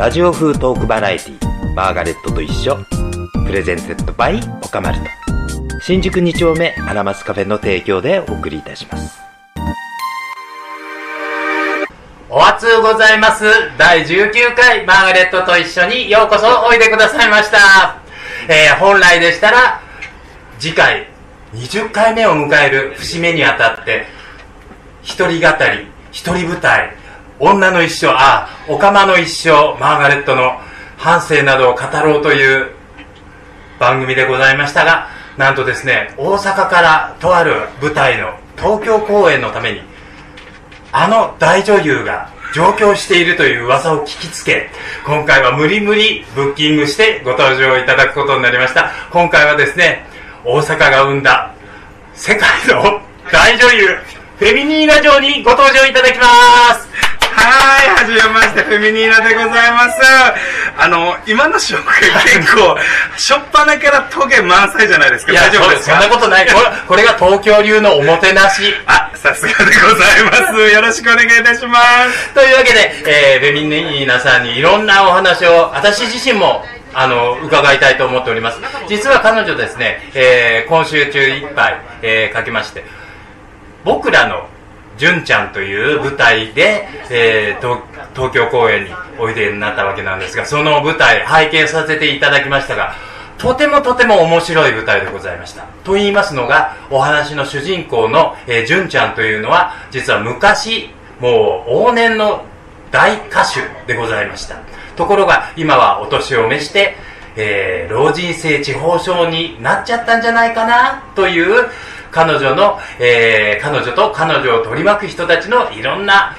ラジオ風トークバラエティマーガレットと一緒。プレゼンテッドバイオカマルト。新宿2丁目アラマスカフェの提供でお送りいたします。お熱うございます。第19回マーガレットと一緒にようこそおいでくださいました、えー本来でしたら次回20回目を迎える節目にあたって一人語り一人舞台女の一生あオカマの一生マーガレットの半生などを語ろうという番組でございましたがなんとですね大阪からとある舞台の東京公演のためにあの大女優が上京しているという噂を聞きつけ今回は無理無理ブッキングしてご登場いただくことになりました。今回はですね大阪が生んだ世界の大女優フェミニーナ嬢にご登場いただきます。はい、はじめまして、フェミニーナでございます。あの、今の紹介結構、しょっぱなからトゲ満載じゃないですか。いや大丈夫ですか？そんなことないこれこれが東京流のおもてなしあ、さすがでございます。よろしくお願いいたします。というわけで、えー、ベミニーナさんにいろんなお話を私自身もあの伺いたいと思っております実は彼女ですね、えー今週中いっぱい、えー書きまして僕らの純ちゃんという舞台で、えー東京公演においでになったわけなんですがその舞台拝見させていただきましたがとてもとても面白い舞台でございました。と言いますのがお話の主人公の、えー、純ちゃんというのは実は昔もう往年の大歌手でございました。ところが今はお年を召して、えー老人性地方症になっちゃったんじゃないかなという彼女の、えー彼女と彼女を取り巻く人たちのいろんな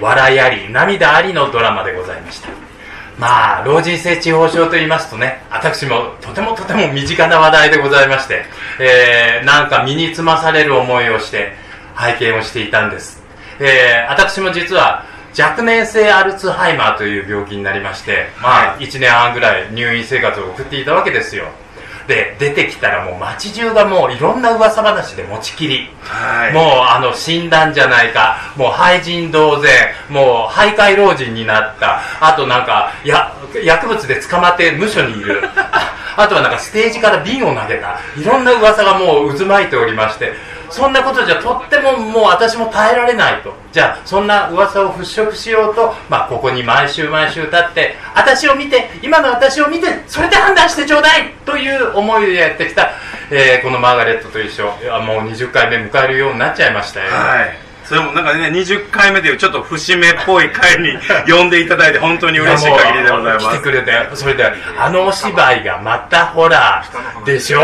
笑いあり涙ありのドラマでございました。まあ老人性地方症と言いますとね私もとてもとても身近な話題でございまして、えーなんか身につまされる思いをして拝見をしていたんです、えー私も実は若年性アルツハイマーという病気になりまして、まあ、1年半ぐらい入院生活を送っていたわけですよ。で出てきたらもう街中がもういろんな噂話で持ちきり。はい。もうあの死んだんじゃないか。もう廃人同然。もう徘徊老人になった。あとなんかや薬物で捕まって無所にいる。あとはなんかステージから瓶を投げた。いろんな噂がもう渦巻いておりましてそんなことじゃとってももう私も耐えられないとじゃあそんな噂を払拭しようと、まあ、ここに毎週毎週立って私を見て今の私を見てそれで判断してちょうだいという思いでやってきた、えーこのマーガレットと一緒いやもう20回目迎えるようになっちゃいましたよ、はい。それもなんかね、20回目でいうちょっと節目っぽい回に 呼んでいただいて本当に嬉しい限りでございます。来てくれてそれであのお芝居がまたほらでしょ？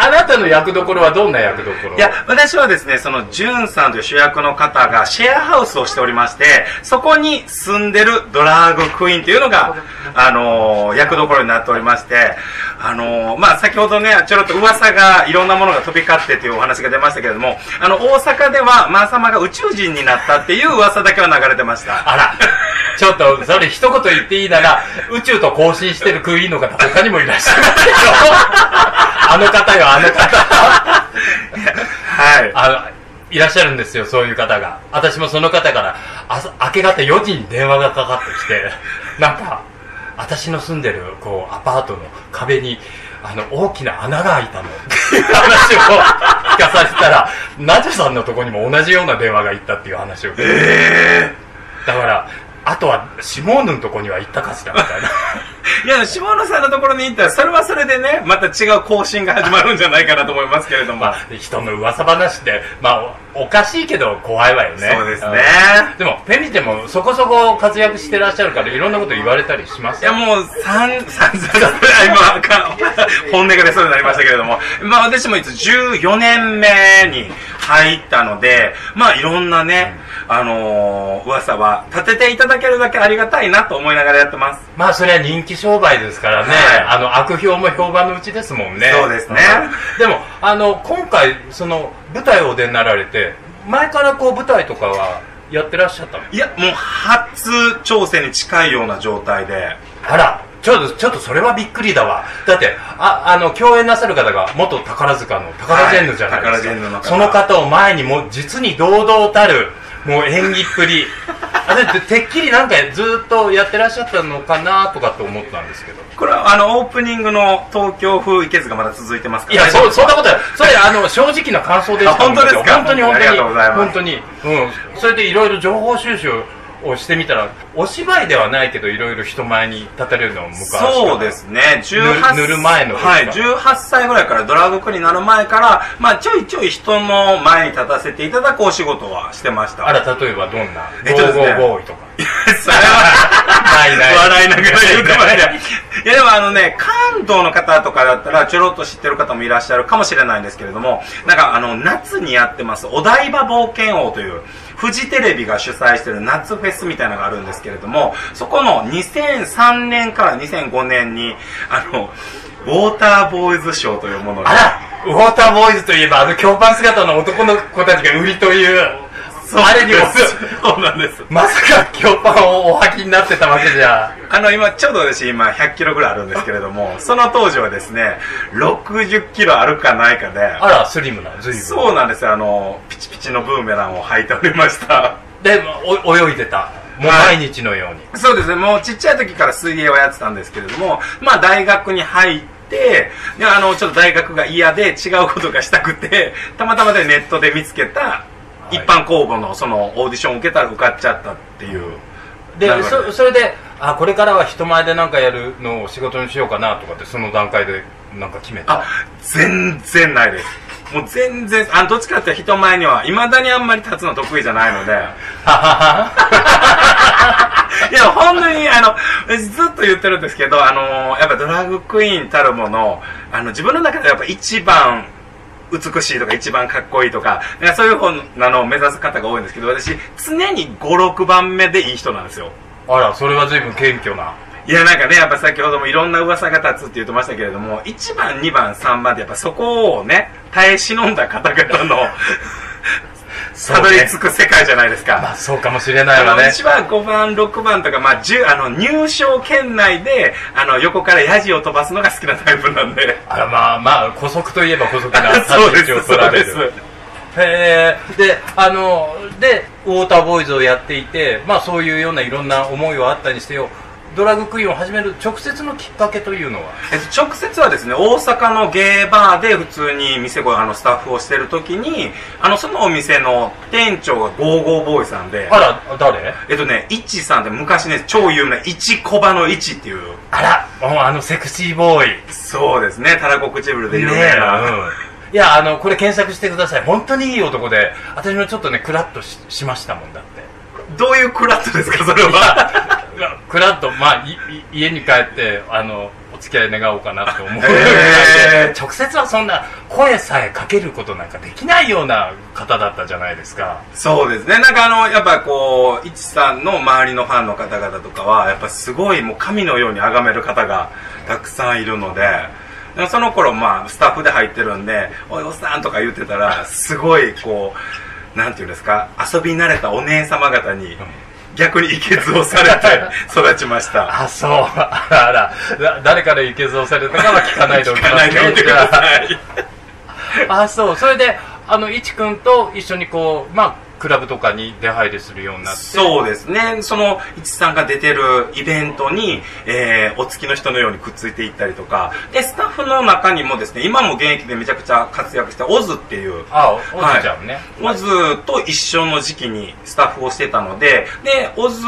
あなたの役どころはどんな役どころ？いや、私はですね、その、ジュンさんという主役の方がシェアハウスをしておりまして、そこに住んでるドラァグクイーンというのが、あのー役どころになっておりまして、あのーまあ、先ほどね、ちょろっと噂が、いろんなものが飛び交ってというお話が出ましたけれども、あの、大阪では、マー様が宇宙人になったっていう噂だけは流れてました。あら。ちょっとそれ一言言っていいなら宇宙と交信してるクイーンの方他にもいらっしゃいますよあの方よあの方。はい。あのいらっしゃるんですよそういう方が。私もその方から朝明け方4時に電話がかかってきてなんか私の住んでるこうアパートの壁にあの大きな穴が開いたの。っていう話を聞かさせたらナジョさんのとこにも同じような電話が行ったっていう話を聞いて、だからあとはシモーヌのとこには行ったかしらみたいないや、下野さんのところに行ったら、それはそれでね、また違う更新が始まるんじゃないかなと思いますけれども。まあ、人の噂話って、まあ、おおかしいけど怖いわよね。そうですねうんでも、フェミでもそこそこ活躍してらっしゃるから、いろんなこと言われたりしますいや、もう、三、三、三、今、か本音が出そうになりましたけれども、まあ私もいつ14年目に入ったので、まあいろんなね、あのー噂は立てていただけるだけありがたいなと思いながらやってます。まあ、それは人気商売ですからね、はいあの、悪評も評判のうちですもんね。そうですね。うん。でも、あの、今回、その、舞台をお出になられて、前からこう、舞台とかはやってらっしゃったの？いや、もう初挑戦に近いような状態で、あら、ちょっと、ちょっとそれはびっくりだわ。だって、あ、あの、共演なさる方が元宝塚の宝ジェンヌじゃないですか。はい。宝ジェンヌの方。その方を前にもう実に堂々たる、もう演技っぷり。あれてっきりなんかずっとやってらっしゃったのかなとかって思ったんですけど。これはあのオープニングの東京風池がまだ続いてますからいやそそんなことない。それあの正直な感想でした。本当ですか？本当に本当に。ありがとうございます。本当に、うん、それでいろいろ情報収集をしてみたらお芝居ではないけどいろいろ人前に立たれるのも昔から。そうですね。18塗る前のはい18歳ぐらいからドラァグクになる前からまあちょいちょい人の前に立たせていただくお仕事はしてました。あら例えばどんな？えっとですね。ゴーゴーボーイとか。それはないない。笑いながら言うてましたい。やでもあのね関東の方とかだったらちょろっと知ってる方もいらっしゃるかもしれないんですけれどもなんかあの夏にやってますお台場冒険王というフジテレビが主催してる夏フェスみたいなのがあるんですけれどもそこの2003年から2005年にあのウォーターボーイズ賞というものがあらウォーターボーイズといえばあの京パン姿の男の子たちが売りというあれにもそうなんです。まさか京パンをお履きになってたわけじゃ。あの今ちょうど私今100キロぐらいあるんですけれどもその当時はですね60キロあるかないかであらスリムな随分。そうなんですよ。あのピチピチのブーメランを履いておりました。でお泳いでた。もうはい。毎日のように、そうですね。もうちっちゃい時から水泳をやってたんですけれどもまあ大学に入ってであのちょっと大学が嫌で違うことがしたくてたまたまでネットで見つけたい一般公募のそのオーディションを受けたら受かっちゃったっていう。でそそれであこれからは人前で何かやるのを仕事にしようかなとかってその段階でなんか決めた？あ全然ないです。もう全然あのどっちかっていうと人前にはいまだにあんまり立つの得意じゃないので。いや本当にあの私ずっと言ってるんですけどあのやっぱドラッグクイーンたるものあの自分の中でやっぱ一番美しいとか一番かっこいいとかなんかそういう方なのを目指す方が多いんですけど私常に56番目でいい人なんですよ。あらそれは随分謙虚な。いやなんかねやっぱ先ほどもいろんな噂が立つって言ってましたけれども1番2番3番ってやっぱそこをね耐え忍んだ方々の たどり着く世界じゃないですか、まあそうかもしれないわね。1番5番6番とか、まあ、10あの入賞圏内であの横からヤジを飛ばすのが好きなタイプなんで。あらまあまあ古速といえば古速な そうです立ち位置を取られる。へえ。であのでウォーターボーイズをやっていてまあそういうようないろんな思いはあったにしてよドラッグクイーンを始める直接のきっかけというのは？えっと、直接はですね大阪のゲーバーで普通に店ごあのスタッフをしてる時にあのそのお店の店長がゴーゴーボーイさんであら誰？えっとね、イッチさんって昔ね、超有名な、イチコバのイチっていう、あらもうあのセクシーボーイ。そうですね、たらこ唇で有ね名な。えうん。いやあのこれ検索してください。本当にいい男で私もちょっとねクラッとししましたもんだって。どういうクラットですか、それは？クラッとまあい家に帰ってあのお付き合い願おうかなと思う。へー。直接はそんな声さえかけることなんかできないような方だったじゃないですか。そうですね、なんかあの、やっぱこう、イチさんの周りのファンの方々とかは、やっぱすごいもう神のように崇める方がたくさんいるので、でその頃、まあ、スタッフで入ってるんで、おい、おっさんとか言ってたら、すごい、こう、なんていうんですか、遊び慣れたお姉様方に、逆にいけずをされて 育ちました。あそうあらあらだ誰からいけずをされたかは聞かないでおき聞かないでおいてください。あそうそれであのいちくんと一緒にこうまあクラブとかに出入りするようになって。そうですね。その、いちさんが出てるイベントに、えー、お付きの人のようにくっついていったりとか、で、スタッフの中にもですね、今も現役でめちゃくちゃ活躍したオズっていう、あおずちゃんね、オズと一緒の時期にスタッフをしてたので、で、オズ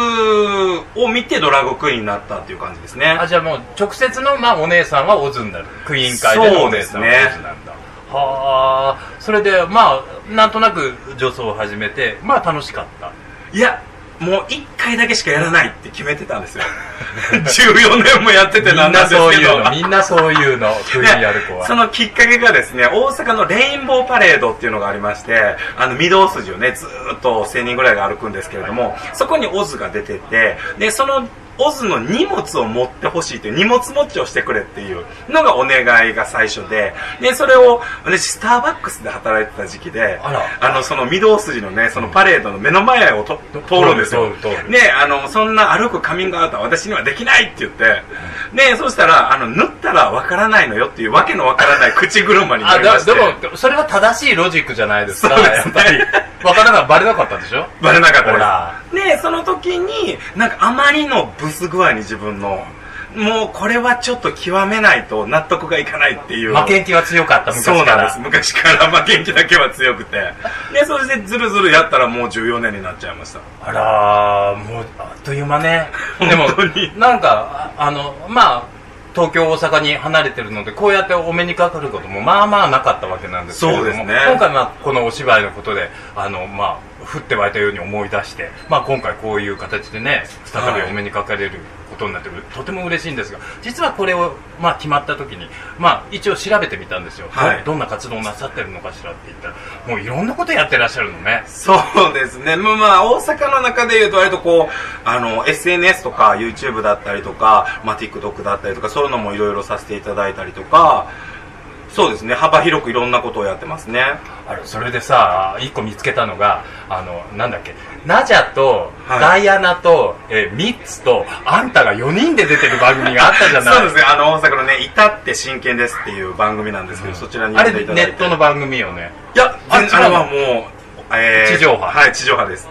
を見てドラッグクイーンになったっていう感じですね。あじゃあもう直接の、まあ、お姉さんはオズになる。クイーン会でのお姉さんはオズなんだ、はあそれでまあなんとなく女装を始めてまあ楽しかったいや、もう一回だけしかやらないって決めてたんですよ。14年もやっててみなんんなんですなけど。そういうのみんなそういうのクイーンやる子はそのきっかけがですね、大阪のレインボーパレードっていうのがありまして、あの、御堂筋をね、ずーっと1000人ぐらいが歩くんですけれども、そこにオズが出てて、で、その、オズの荷物を持ってほしいという荷物持ちをしてくれっていうのがお願いが最初で、で、それを、私、スターバックスで働いてた時期で、あら。の、その御堂筋のね、そのパレードの目の前をと通るんですよ。通る通るで、あの、そんな歩くカミングアウトは私にはできないって言って、で、そしたら、あの、塗ったらわからないのよっていうわけのわからない口車になありまして。だでもそれは正しいロジックじゃないですかね。やっぱり。わからないバレなかったでしょ？バレなかったです。で、その時に、なんかあまりのブス具合に自分の、もうこれはちょっと極めないと納得がいかないっていう。負けん気は強かった昔からそうなんです。昔から負けん気だけは強くて。で、そしてずるずるやったらもう14年になっちゃいました。あらーもうあっという間ね でもなんかああのまあ東京大阪に離れてるのでこうやってお目にかかることもまあまあなかったわけなんですけれどもそうですね今回まあこのお芝居のことであのまあ降って湧いたように思い出して、まあ、今回こういう形でね再びお目にかかれることになって、とても嬉しいんですが実はこれを、まあ、決まった時に、まあ、一応調べてみたんですよ、はい。どどんな活動をなさってるのかしらって言ったらもういろんなことやってらっしゃるのね。そうですね。まあまあ、大阪の中で言うと割とこう、あの、SNS とか YouTube だったりとか、まあ TikTok だったりとか、そういうのもいろいろさせていただいたりとか、そうですね。幅広くいろんなことをやってますね。あれそれでさ一個見つけたのがあのなんだっけナジャとはいダイアナと、えーミッツとあんたが4人で出てる番組があったじゃない？そうですね。あの、大阪のね、至って真剣ですっていう番組なんですけど、そちらにあれ。ネットの番組よねいや、あれはもう、え地上波はい、地上波です。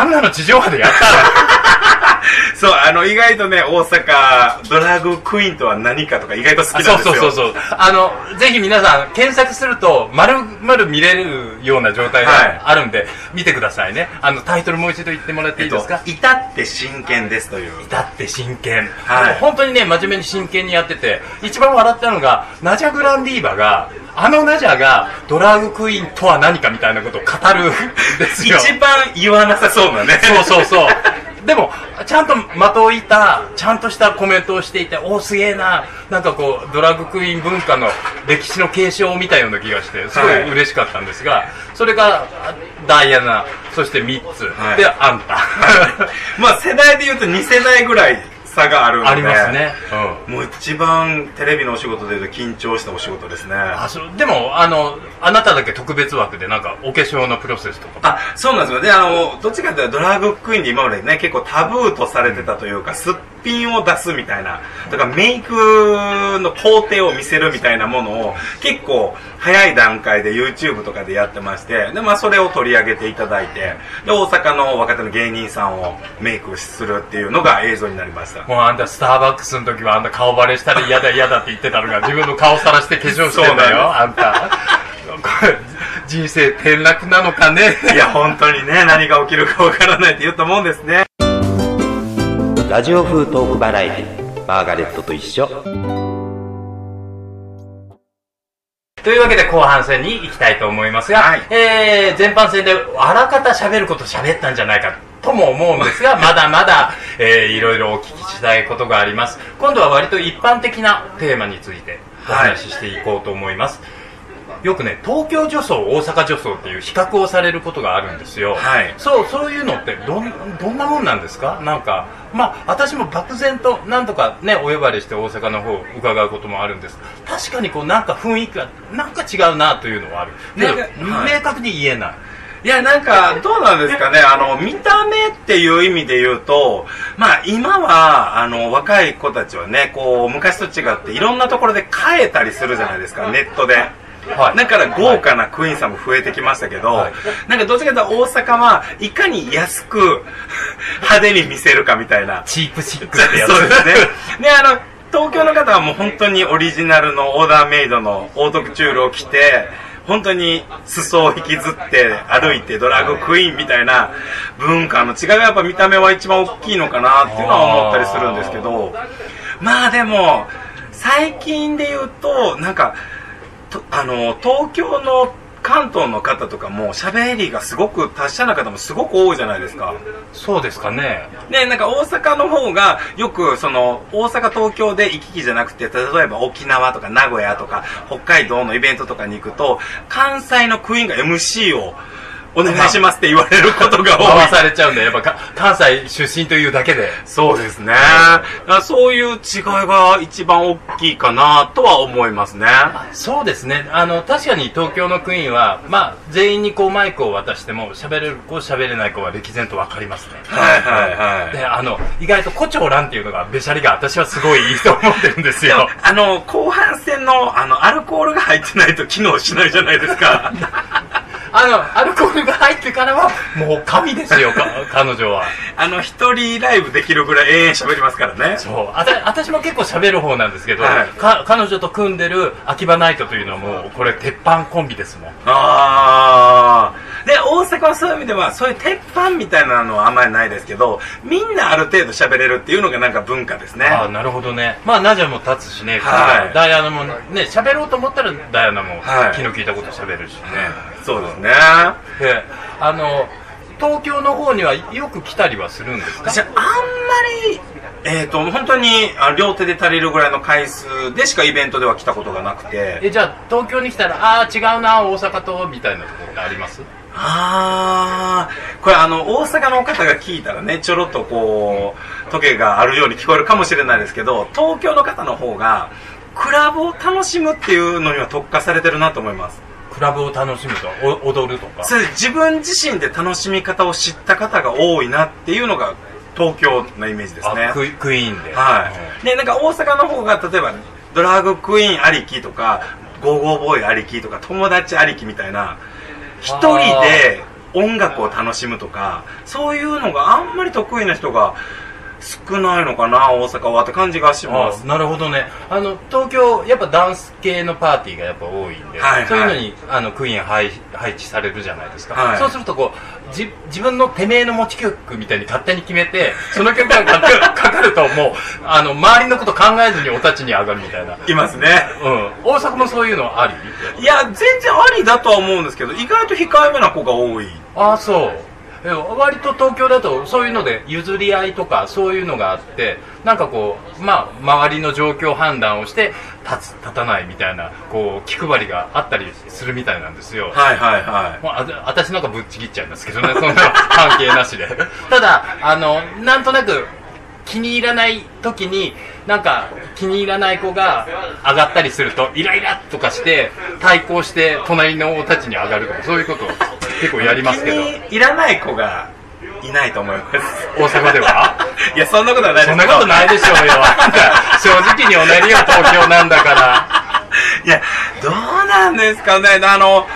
あんなの地上波でやって そう、あの、意外とね、大阪、ドラァグクイーンとは何かとか意外と好たきなんですよ。そうそうそうそう。あのぜひ皆さん検索すると丸々見れるような状態はい。があるんで、見てくださいね。あのタイトルもう一度言ってもらっていいですか、えっと至って真剣ですという。至って真剣、はい。本当にね真面目に真剣にやってて一番笑ったのがナジャ・グランディーバがあのナジャがドラッグクイーンとは何かみたいなことを語るんですよ。一番言わなさそうなね。そうそうそう。でもちゃんと的を射たちゃんとしたコメントをしていておおすげえな。なんかこうドラッグクイーン文化の歴史の継承を見たような気がしてすごい嬉しかったんですが、それがダイアナそしてミッツ、はい。であんた、まあ世代で言うと2世代ぐらい差があるんで。ありますね、うんもう一番テレビのお仕事で言うと緊張したお仕事ですね。あそうでもあのあなただけ特別枠でなんかお化粧のプロセスとかあ、そうなんですよ。で、あの、どっちかというとドラッグクイーンで今までね、結構タブーとされてたというか、すっぴんを出すみたいな、とかメイクの工程を見せるみたいなものを、結構早い段階で YouTube とかでやってまして、で、まあそれを取り上げていただいて、で、大阪の若手の芸人さんをメイクするっていうのが映像になりました。もうあんたスターバックスの時はあんた顔バレしたら嫌だ嫌だって言ってたのが自分の顔さらして化粧してんだよあんた人生転落なのかね？いや、本当にね、何が起きるかわからないって言うと思うんですね。ラジオ風トークバラエティマーガレットと一緒。というわけで後半戦に行きたいと思いますが、はい。えー前半戦であらかた喋ること喋ったんじゃないかとも思うんですが まだまだ、えーいろいろお聞きしたいことがあります。今度は割と一般的なテーマについてお話ししていこうと思います、よくね東京女装大阪女装っていう比較をされることがあるんですよ、はい。そうそういうのってどんどんなもんなんですか？なんかまあ私も漠然と何とかねお呼ばれして大阪の方伺うこともあるんです。確かにこうなんか雰囲気がなんか違うなというのはある。けはい。明確に言えない。いや、なんか、どうなんですかね？あの、見た目っていう意味で言うと、まあ、今は、あの、若い子たちはね、こう、昔と違って、いろんなところで変えたりするじゃないですか、ネットで。はいだから豪華なクイーンさんも増えてきましたけど、はいなんかどっちかというと大阪はいかに安く派手に見せるかみたいな。チープシックってやつ ですね。で、あの、東京の方はもう本当にオリジナルのオーダーメイドのオートクチュールを着て、本当に裾を引きずって歩いてドラッグクイーンみたいな文化の違いがやっぱ見た目は一番大きいのかなっていうのは思ったりするんですけど、まあでも、最近で言うと、なんか、とあの、東京の関東の方とかも喋りがすごく達者な方もすごく多いじゃないですか。そうですかねで、なんか大阪の方がよくその大阪東京で行き来じゃなくて、例えば沖縄とか名古屋とか北海道のイベントとかに行くと、関西のクイーンが MC をお願いしますって言われることが多い。回されちゃうんでやっぱか関西出身というだけでそうですね。そういう違いが一番大きいかなとは思いますね。そうですねあの確かに東京のクイーンは、まあ、全員にこうマイクを渡しても喋れる子喋れない子は歴然と分かりますねはいはいはいであの意外と胡蝶蘭っていうのがべしゃりが私はすごいいいと思ってるんですよあの、後半戦の、あの、アルコールが入ってないと機能しないじゃないですか。あの、アルコールが入ってからは、もう神ですよ、か 彼女は。あの、一人ライブできるぐらい永遠喋りますからね。そう。あた、私も結構喋る方なんですけど、はいか、彼女と組んでる秋葉ナイトというのはもう、これ、鉄板コンビですもん。ああ。で、大阪はそういう意味では、そういう鉄板みたいなのはあんまりないですけど、みんなある程度喋れるっていうのがなんか文化ですね。ああ、なるほどね。まあ、ナジャも立つしね、はいダイアナもね、喋ろうと思ったらダイアナもはい気の利いたこと喋るしね。そうですね。で、あの、東京の方にはよく来たりはするんですか？あ、あんまり、えっ、と、本当にあ両手で足りるぐらいの回数でしかイベントでは来たことがなくて、え、じゃあ、東京に来たら、ああ、違うな、大阪と、みたいなところってあります？あー、これあの、大阪の方が聞いたらね、ちょろっとこう、時計があるように聞こえるかもしれないですけど、東京の方の方が、クラブを楽しむっていうのには特化されてるなと思います。クラブを楽しむと、お踊るとか。それ自分自身で楽しみ方を知った方が多いなっていうのが東京のイメージですねあ。クイクイーンで。はい。で、なんか大阪の方が例えばドラァグクイーンありきとか、ゴーゴーボーイありきとか、友達ありきみたいな、一人で音楽を楽しむとか、そういうのがあんまり得意な人が少ないのかな、大阪はって感じがします。あなるほどね。あの東京やっぱダンス系のパーティーがやっぱ多いんで、はいはい。そういうのにあのクイーン配配置されるじゃないですか、はい。そうするとこうじ自分のてめえの持ち曲みたいに勝手に決めてその曲がかかる ともうあの周りのこと考えずにお立ちに上がるみたいな、いますね。うん、大阪もそういうのあり？いや、全然ありだとは思うんですけど、意外と控えめな子が多い。ああそう。え割と東京だとそういうので譲り合いとかそういうのがあってなんかこうまあ周りの状況判断をして立つ立たないみたいなこう気配りがあったりするみたいなんですよはいはいはい。もうあ私なんかぶっちぎっちゃいますけどねそんな関係なしで ただあのなんとなく気に入らない時になんか気に入らない子が上がったりするとイライラとかして対抗して隣のおたちに上がるとかそういうことを結構やりますけどいらない子がいないと思います。大阪では？いや、そんなことはないですそんなことないでしょうよ 正直におなりよ東京なんだからいや、どうなんですかね。あの、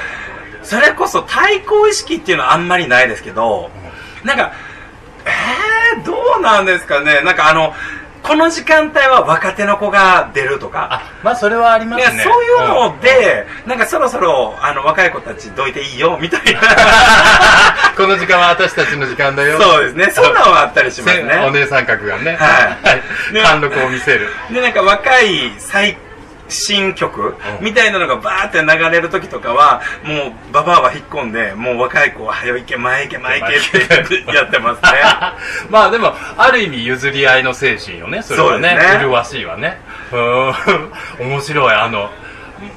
それこそ対抗意識っていうのはあんまりないですけど、なんか、えー、どうなんですかね。なんかあの、この時間帯は若手の子が出るとか。あまあそれはありますね。そういうので、なんかそろそろあの若い子たちどいていいよみたいな。この時間は私たちの時間だよ。そうですね。そんなのはあったりしますせねお姉さん格がね。はい。ね。貫禄を見せる。でなんか若い最新曲？うん。みたいなのがバーって流れる時とかはもうババアは引っ込んでもう若い子は「早行け前行け前行け」って やってますね。まあでもある意味譲り合いの精神よねそれはね。麗しいわね。うーん。面白いあの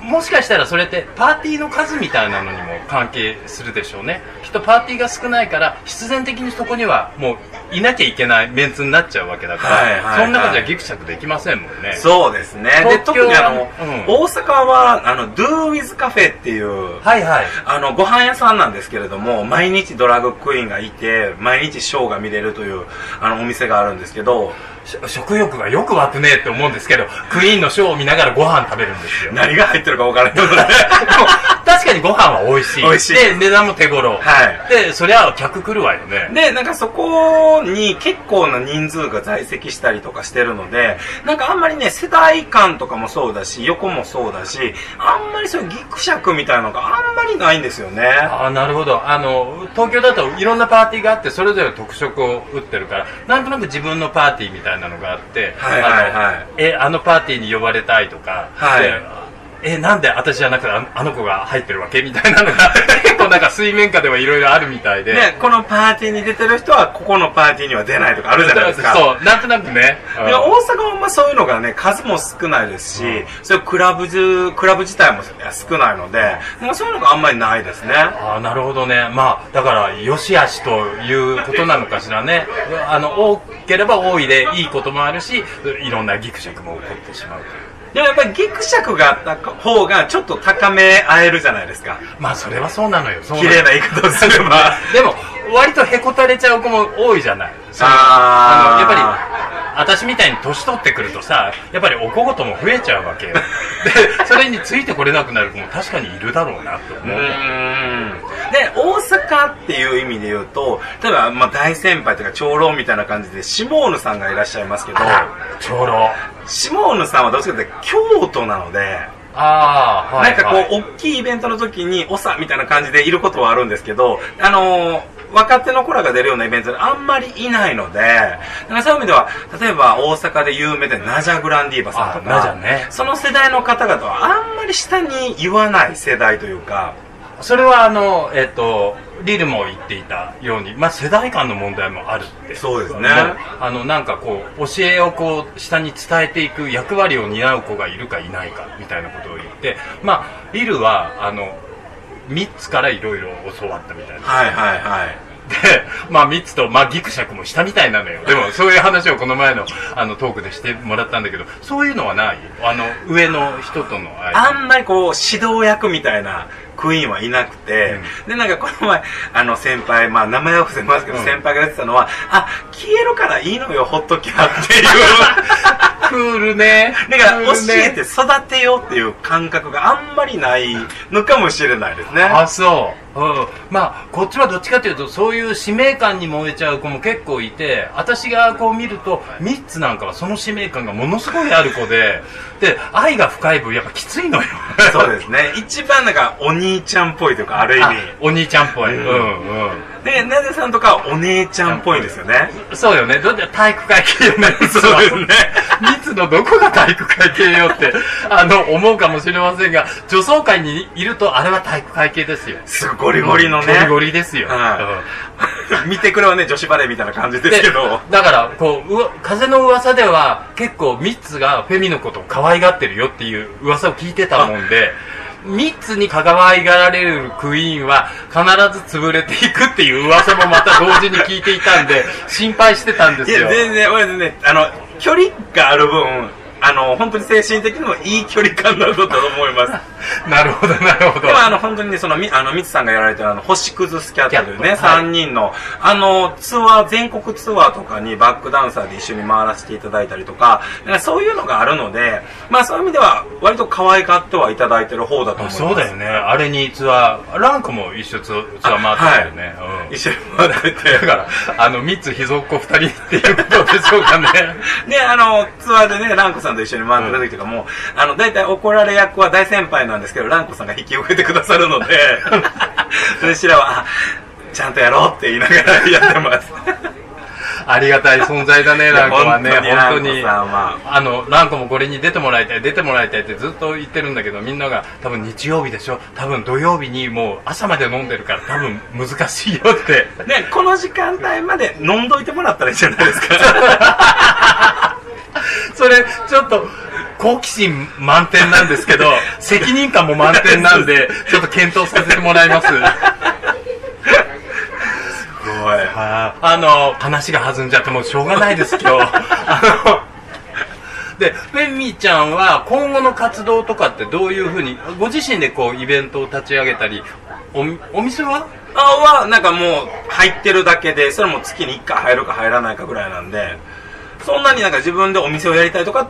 もしかしたらそれってパーティーの数みたいなのにも関係するでしょうね。きっとパーティーが少ないから必然的にそこにはもういなきゃいけないメンツになっちゃうわけだから、はいはいはい。その中じゃギクシャクできませんもんね。そうですね。で特にあの、うん。大阪はあの Do With Cafe っていうはいはい。あの、ご飯屋さんなんですけれども、毎日ドラッグクイーンがいて、毎日ショーが見れるという、あの、お店があるんですけど、し食欲がよく湧くねって思うんですけどクイーンのショーを見ながらご飯食べるんですよ。何が入ってるか分からない かにご飯は美味しい。美味しい。で値段も手頃。はい。でそりゃ客来るわよね。で、なんかそこに結構な人数が在籍したりとかしてるので、なんかあんまりね、世代間とかもそうだし、横もそうだし、あんまりそういうギクシャクみたいなのがあんまりないんですよね。ああなるほど。あの東京だといろんなパーティーがあってそれぞれ特色を打ってるからなんとなく自分のパーティーみたいなのがあって、はいはいはい。あのえあのパーティーに呼ばれたいとか、はい。でえなんで私じゃなくてああの子が入ってるわけみたいなのが 結構なんか水面下ではいろいろあるみたいで、ね、このパーティーに出てる人は、ここのパーティーには出ないとかあるじゃないですか。そうなんとなくね、うん。大阪はまあそういうのがね数も少ないですし、うん。そういうクラブじクラブ自体も少ないので、まあ、そういうのがあんまりないですね。ああなるほどね。まあだから良し悪しということなのかしらね。あの多ければ多いでいいこともあるしいろんなギクシャクも起こってしまうというでもやっぱりギクシャクがあった方がちょっと高め合えるじゃないですか。まあそれはそうなのよ。綺麗な言い方をすれば でも割とへこたれちゃう子も多いじゃない。あのやっぱり私みたいに年取ってくるとさやっぱりお小言も増えちゃうわけよ でそれについてこれなくなる子も確かにいるだろうなとう思う、で、大阪っていう意味で言うと、例えば、まあ、大先輩とか長老みたいな感じで、下野さんがいらっしゃいますけど、長老。下野さんはどっちかというと京都なので、ああ、はい。なんかこう、はい大きいイベントの時に、おさみたいな感じでいることはあるんですけど、あのー若手の子らが出るようなイベントであんまりいないので、だからそういう意味では、例えば大阪で有名でナジャグランディーバさんとか、ねその世代の方々はあんまり下に言わない世代というか、それはあの、えっ、と、リルも言っていたように、まあ、世代間の問題もあるって。そうですねあの、なんかこう、教えをこう、下に伝えていく役割を担う子がいるかいないか、みたいなことを言って、まあ、リルは、あの、3つからいろいろ教わったみたいな。はいはいはい。で、まあ、3つと、まあ、ギクシャクもしたみたいなのよ。でも、そういう話をこの前の、あの、トークでしてもらったんだけど、そういうのはない？あの、上の人とのあんまりこう、指導役みたいなクイーンはいなくて、で、なんかこの前、あの先輩、まあ名前は伏せますけど、うん先輩が言ってたのは、あ、消えるからいいのよ、ほっときゃっていう。クールね。だから教えて育てようっていう感覚があんまりないのかもしれないですね。あ、そう。うん。まあ、こっちはどっちかというと、そういう使命感に燃えちゃう子も結構いて、私がこう見ると、ミッツなんかはその使命感がものすごいある子で、で、愛が深い分やっぱきついのよ。そうですね。一番なんかお兄ちゃんっぽいというか、ある意あ味。お兄ちゃんっぽい。ううんんうん。で、なぜさんとかはお姉ちゃんっぽいですよね？そうよね。どうやって体育会系よね。そうですねミツのどこが体育会系よって、あの、思うかもしれませんが、女装会にいると、あれは体育会系ですよ。すごいゴリゴリのね。ゴリゴリですよ。はい。見てくれはね、女子バレーみたいな感じですけど。だからこううわ風の噂では結構ミッツがフェミのことを可愛がってるよっていう噂を聞いてたもんでミッツに可愛がられるクイーンは必ず潰れていくっていう噂もまた同時に聞いていたんで心配してたんですいや、全然、俺ね、あの、距離がある分、あの、本当に精神的にもいい距離感だと思います。なるほどなるほど。でもあの本当にね、そのみ、あの、みつさんがやられてるあの、星屑スキャットというね、スキャットはい。3人の、あの、ツアー、全国ツアーとかにバックダンサーで一緒に回らせていただいたりとか、そういうのがあるので、まあそういう意味では、割と可愛がってはいただいてる方だと思います。あそうだよね。あれにツアーランクも一緒ツツアー回ってたよね、うん。一緒に回られて。だからあのミッツ秘蔵っ子2人っていうことでしょうかね。で、あの、ツアーでね、ランコさんと一緒に回ってた時とかも、あの、大体怒られ役は大先輩なんですけど、ランコさんが引き受けてくださるので、で、シラは、あちゃんとやろうって言いながらやってます。ありがたい存在だね、ランコはね。本当にあの、ランコもこれに出てもらいたい、出てもらいたいってずっと言ってるんだけど、みんなが多分日曜日でしょ？多分土曜日にもう朝まで飲んでるから多分難しいよって。ね、この時間帯まで飲んどいてもらったらいいじゃないですか。それ、ちょっと、好奇心満点なんですけど、責任感も満点なんで、ちょっと検討させてもらいます。すごい。ああの、話が弾んじゃってもうしょうがないです、今日。あの、で、フェミちゃんは今後の活動とかってどういうふうに、ご自身でこうイベントを立ち上げたり、おみお店は？あは、なんかもう、入ってるだけで、それも月に1回入るか入らないかぐらいなんで、そんなになんか自分でお店をやりたいとか、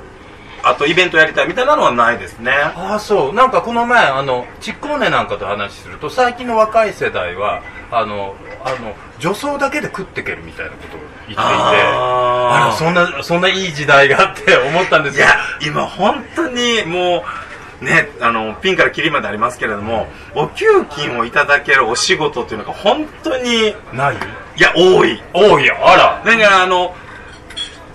あとイベントやりたいみたいなのはないですね。ああ、そう。なんかこの前、あの、ちっこねなんかと話すると、最近の若い世代は、あの、あの、女装だけで食っていけるみたいなことを言っていて、あーあら、そんな、そんないい時代がって 思ったんですよ。いや、今本当にもう、ね、あの、ピンからキリまでありますけれども、お給金をいただけるお仕事っていうのが本当に、い？ないや、多い。多いよ、あら。だからあの、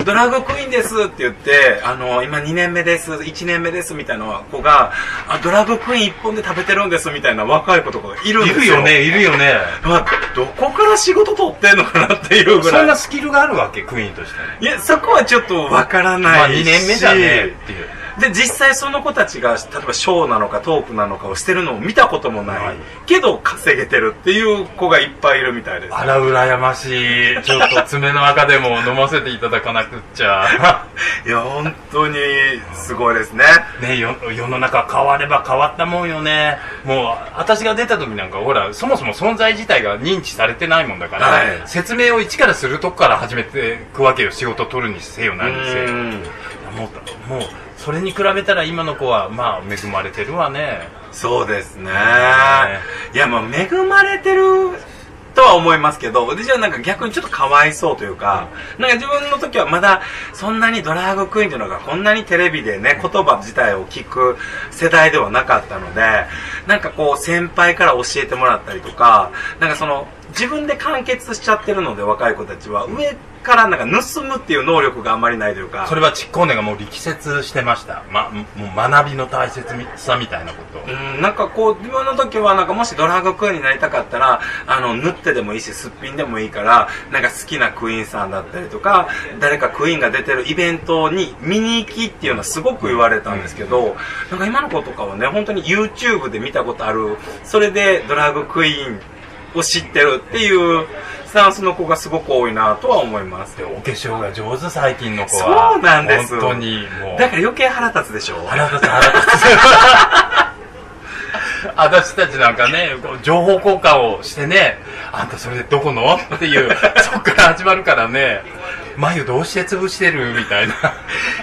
ドラッグクイーンですって言って、あの、今2年目です、1年目ですみたいな子が、あ、ドラッグクイーン1本で食べてるんですみたいな若い子とかがいるんいですよ。るよね、いるよね。まあ、どこから仕事取ってんのかなっていうぐらい。そんなスキルがあるわけ、クイーンとして。いや、そこはちょっとわからないし。まあ2年目だねっていう。で、実際その子たちが、例えばショーなのかトークなのかをしてるのを見たこともない。はいけど稼げてるっていう子がいっぱいいるみたいです。あら、羨ましい。ちょっと爪の赤でも飲ませていただかなくっちゃ。いや、本当にすごいですね。ね世世の中変われば変わったもんよね。もう、私が出た時なんか、ほら、そもそも存在自体が認知されてないもんだから、はい説明を一からするとこから始めていくわけよ。仕事取るにせよ何にせよ。うんもうもうそれに比べたら今の子はまあ恵まれてるわねそうですね。いや、まあ、恵まれてるとは思いますけど、私はなんか逆にちょっとかわいそうというか、なんか自分の時はまだそんなにドラァグクイーンというのがこんなにテレビでね、言葉自体を聞く世代ではなかったので、なんかこう先輩から教えてもらったりとか、なんかその自分で完結しちゃってるので若い子たちは上からなんか盗むっていう能力があんまりないというか。それはちっこうねがもう力説してました、ま、もう学びの大切さみたいなことを。うん、なんかこう自分の時はなんかもしドラァグクイーンになりたかったらあの縫ってでもいいしすっぴんでもいいからなんか好きなクイーンさんだったりとか誰かクイーンが出てるイベントに見に行きっていうのはすごく言われたんですけど、なんか今の子とかはね本当に YouTube で見たことある。それでドラァグクイーンを知ってるっていうスタンスの子がすごく多いなとは思います。でお化粧が上手最近の子は。そうなんです。本当にもう。だから余計腹立つでしょ。腹立つ腹立つ。私たちなんかね情報交換をしてねあんたそれでどこの？っていうそこから始まるからね眉どうして潰してるみたいな。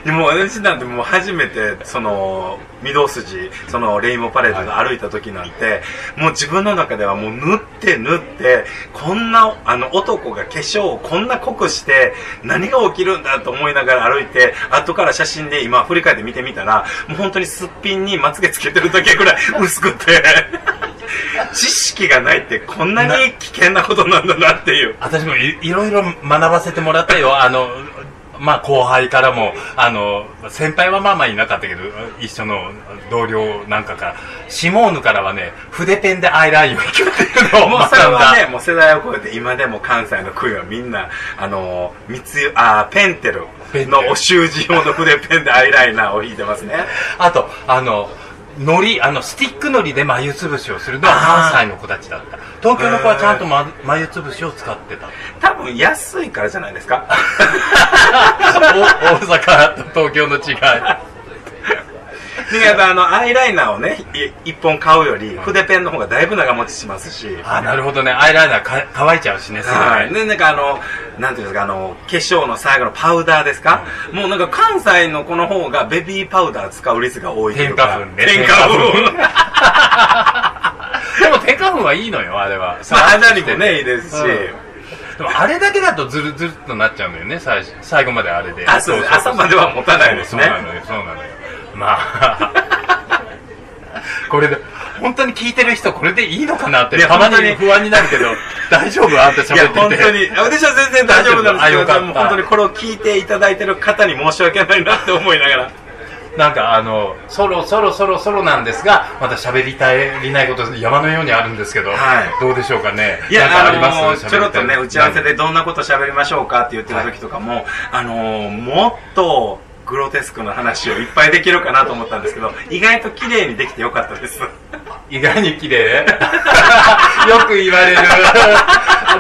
で も私なんてもう初めてその御堂筋そのレインボーパレードで歩いた時なんて、もう自分の中ではもう塗って塗ってこんなあの男が化粧をこんな濃くして何が起きるんだと思いながら歩いて後から写真で今振り返って見てみたらもう本当にすっぴんにまつげつけてるだけぐらい薄くて知識がないってこんなに危険なことなんだなっていう。私もいいろいろ学ばせてもらったよ。あのまあ後輩からもあの先輩はまあまあいなかったけど一緒の同僚なんかか。らシモーヌからはね筆ペンでアイラインを引くっていうのを学んもうそれはねだもう世代を超えて今でも関西のクイーンはみんなあの三つあペンテルペンテル。のお習字用の筆ペンでアイライナーを引いてますね。あとあののりあのスティックのりで眉つぶしをするのは関西の子たちだった。東京の子はちゃんと、ま、眉つぶしを使ってた。多分安いからじゃないですか。お大阪と東京の違いあのアイライナーをねい。一本買うより筆ペンの方がだい。ぶ長持ちしますしあなるほどねアイライナーか乾い。ちゃうしねすぐ、はい、でなんかあのなんてい。うんですかあの化粧の最後のパウダーですか、もうなんか関西の子の方がベビーパウダー使う率が多い。とい。うか添加粉ね添加粉でも添加粉はい。い。のよあれはまあ肌にもねい。い。ですし、うんでもあれだけだとズルズルっとなっちゃうんだよね最最後まであれであそう朝までは持たない。ですねそうなのよそうなのよまあ。これで本当に聞いてる人これでいいのかなってたまにに。不安になるけど 大丈夫？あんた喋ってて。本当に。私は全然大丈夫？なんですけど本当にこれを聞いていただいてる方に申し訳ないなって思いながら。なんかあのそろそろそろそろなんですがまた喋りたいないこと山のようにあるんですけど、はい。どうでしょうかね？いや、あります？あのーちょろっとね、打ち合わせでどんなこと喋りましょうかって言ってる時とかも、あのーもっとグロテスクな話をいっぱいできるかなと思ったんですけど、意外と綺麗にできてよかったです。意外に綺麗？よく言われる。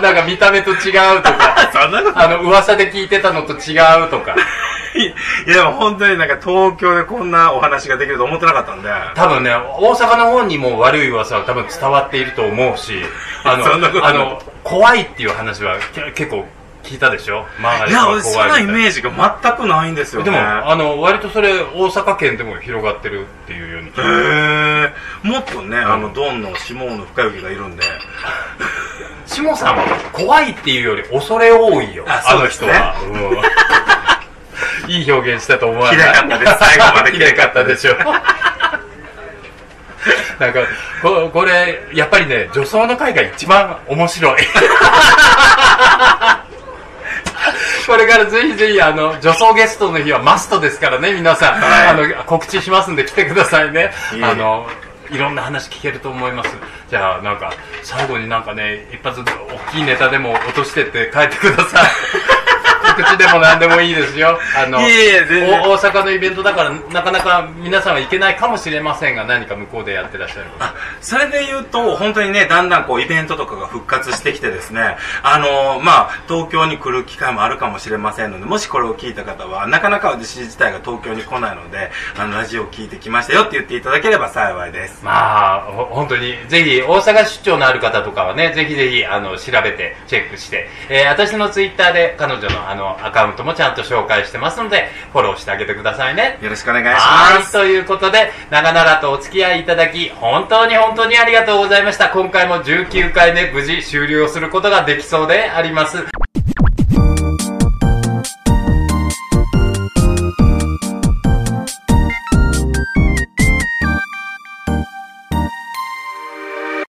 なんか見た目と違うとか。そんなこと。あの噂で聞いてたのと違うとか。いや、でも本当になんか東京でこんなお話ができると思ってなかったんで。多分ね大阪の方にも悪い噂は多分伝わっていると思うしあの あの怖いっていう話はけ結構聞いたでしょ？マーガレいや、ットは俺そんなイ怖いみたいメージが全くないんですよね。でもあの割とそれ大阪県でも広がってるっていうように。へえもっとね、あの、ドンの下野深之がいるんで。た下さんは怖いっていうより恐れ多いよああの人は、うん。いい表現したと思わない？かったです最後まで 綺麗かったでしょ。なんかここれやっぱりね女装の回が一番面白いこれからぜひぜひあの女装ゲストの日はマストですからね皆さん、はい。あの告知しますんで来てくださいね。いえあのいろんな話聞けると思います。じゃあなんか最後になんかね一発大きいネタでも落としてって帰ってください告知でも何でもいいですよ。あのいえい大阪のイベントだからなかなか皆さんは行けないかもしれませんが何か向こうでやってらっしゃるあそれで言うと本当にねだんだんこうイベントとかが復活してきてですね。あのーまあ東京に来る機会もあるかもしれませんのでもしこれを聞いた方はなかなか私自体が東京に来ないのであのラジオを聞いてきましたよって言っていただければ幸いです。まあほ本当にぜひ大阪出張のある方とかはねぜひぜひあの調べてチェックして、えー私のツイッターで彼女のあののアカウントもちゃんと紹介してますので、フォローしてあげてくださいね。よろしくお願いしはい、ます。ということで、長々とお付き合いいただき、本当に本当にありがとうございました。今回も19回目無事終了することができそうであります。